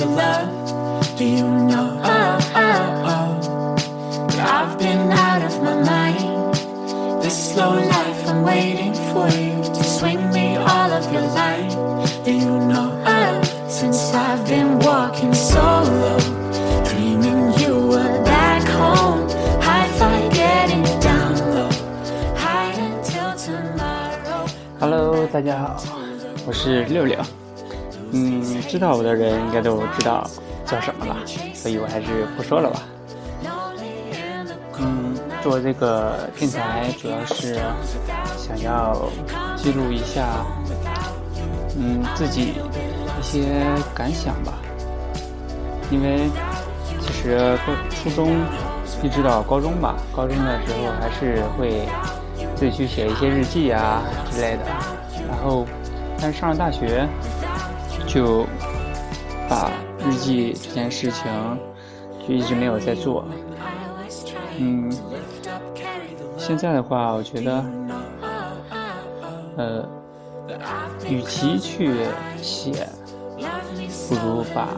carry the love. Do you know? Oh, oh, oh. I've been out of my mind. This slow life, I'm waiting for you to swing me all of your light. Do you know? Oh, since I've been walking solo, dreaming you were back home. High five, getting down low. Hide until tomorrow. Hello，大家好，我是六六。 知道我的人应该都知道叫什么了，所以我还是不说了吧。嗯，做这个电台主要是想要记录一下，嗯，自己一些感想吧。因为其实高初中一直到高中吧，高中的时候还是会自己去写一些日记啊之类的。然后，但是上了大学，就把日记这件事情就一直没有在做。嗯，现在的话，我觉得，呃，与其去写，不如把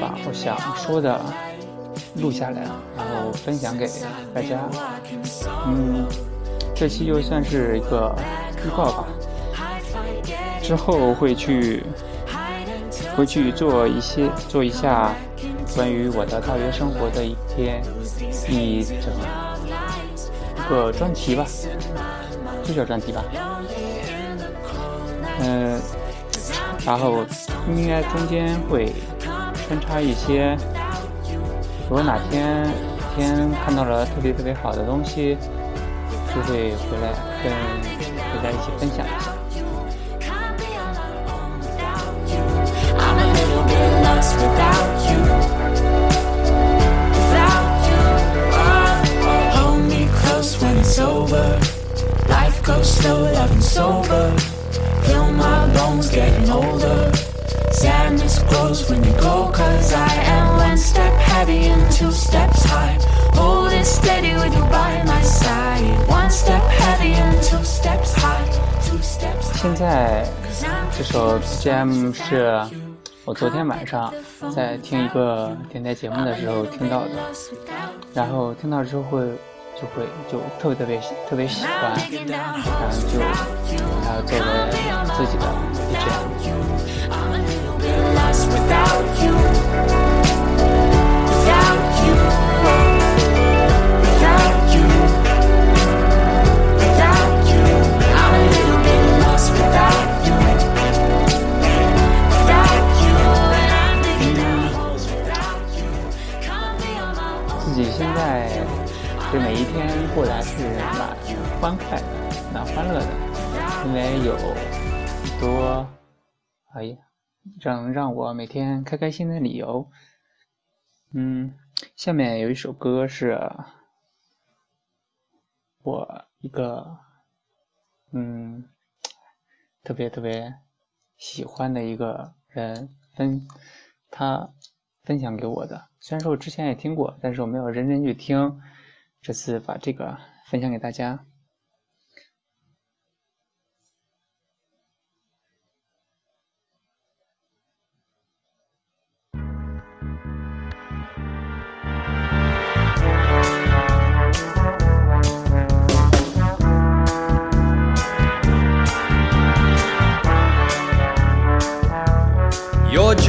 把我想说的录下来，然后分享给大家。嗯，这期就算是一个预告吧，之后会去会去做一些做一下关于我的大学生活的一篇一整个专题吧，就叫专题吧。嗯、然后应该中间会穿插一些，如果哪天天看到了特别特别好的东西，就会回来跟大家一起分享一下。现在这首 BGM 是我昨天晚上在听一个电台节目的时候听到的然后听到之后会就会就特别特别喜特别喜欢然后就把它作为自己的 BGM。自己现在这每一天过得还是蛮欢快的，蛮欢乐的，因为有很多哎呀，让让我每天开开心的理由。嗯，下面有一首歌是我一个嗯特别特别喜欢的一个人分他分享给我的。虽然说我之前也听过，但是我没有认真去听。这次把这个分享给大家。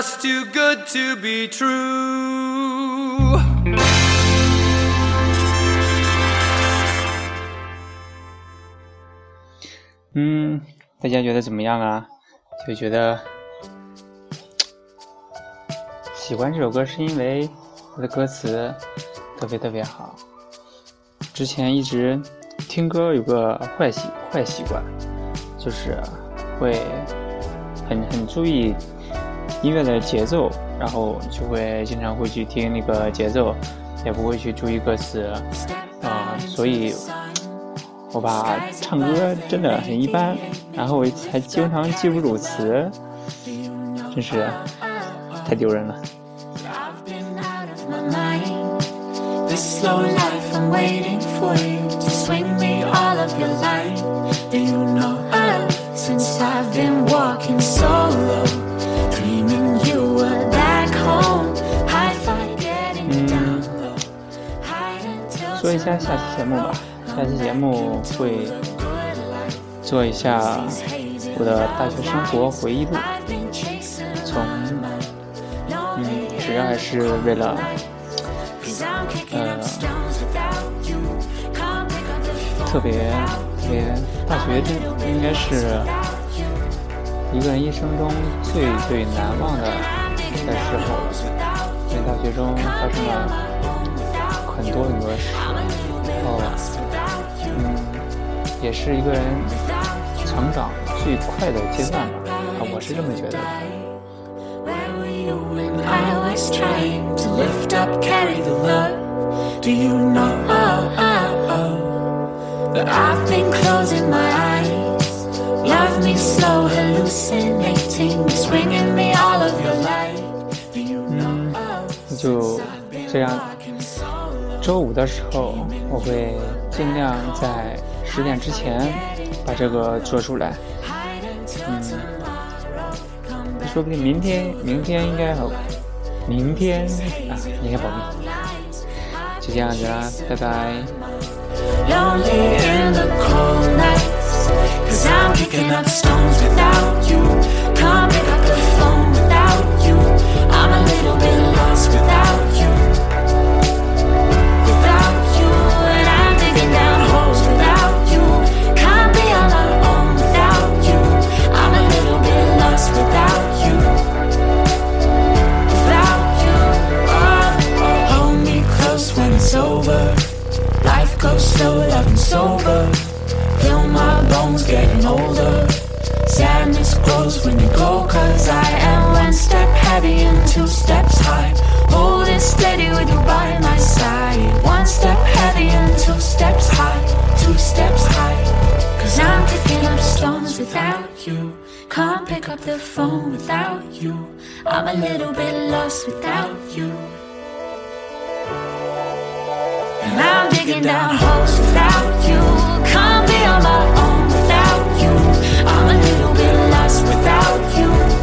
Just too good to be true. 嗯，大家觉得怎么样啊？就觉得喜欢这首歌是因为它的歌词特别特别好。之前一直听歌有个坏习坏习惯，就是会很很注意音乐的节奏，然后就会经常会去听那个节奏，也不会去注意歌词。啊、所以我吧，唱歌真的很一般，然后我还经常记不住词，真是太丢人了。下下期节目吧，下期节目会做一下我的大学生活回忆录，从嗯，主要还是为了呃，特别特别大学这应该是一个人一生中最最难忘的的时候，在大学中发生了。很多很多事，然后嗯，也是一个人成长最快的阶段吧，啊，我是这么觉得的。Where were you when I was trying to lift up, carry the load? Do you know that I've been closing my eyes? Love me so, hallucinating, swinging me all of your light. Do you know 就这样，walking solo? 周五的时候我会尽量在十点之前把这个做出来。Hide until 嗯，tomorrow. Come back 说不定明天明天应该好，明天啊应该保密。就这样子啦，拜拜。Slow, loving sober. Feel my bones getting older. Sadness grows when you go, cause I am one step heavy and two steps high. Holding steady with you by my side. One step heavy and two steps high, two steps high. Cause I'm picking up stones without you. Can't pick up the phone without you. I'm a little bit lost without you. And I'm digging down holes without you. Can't be on my own without you. I'm a little bit lost without you.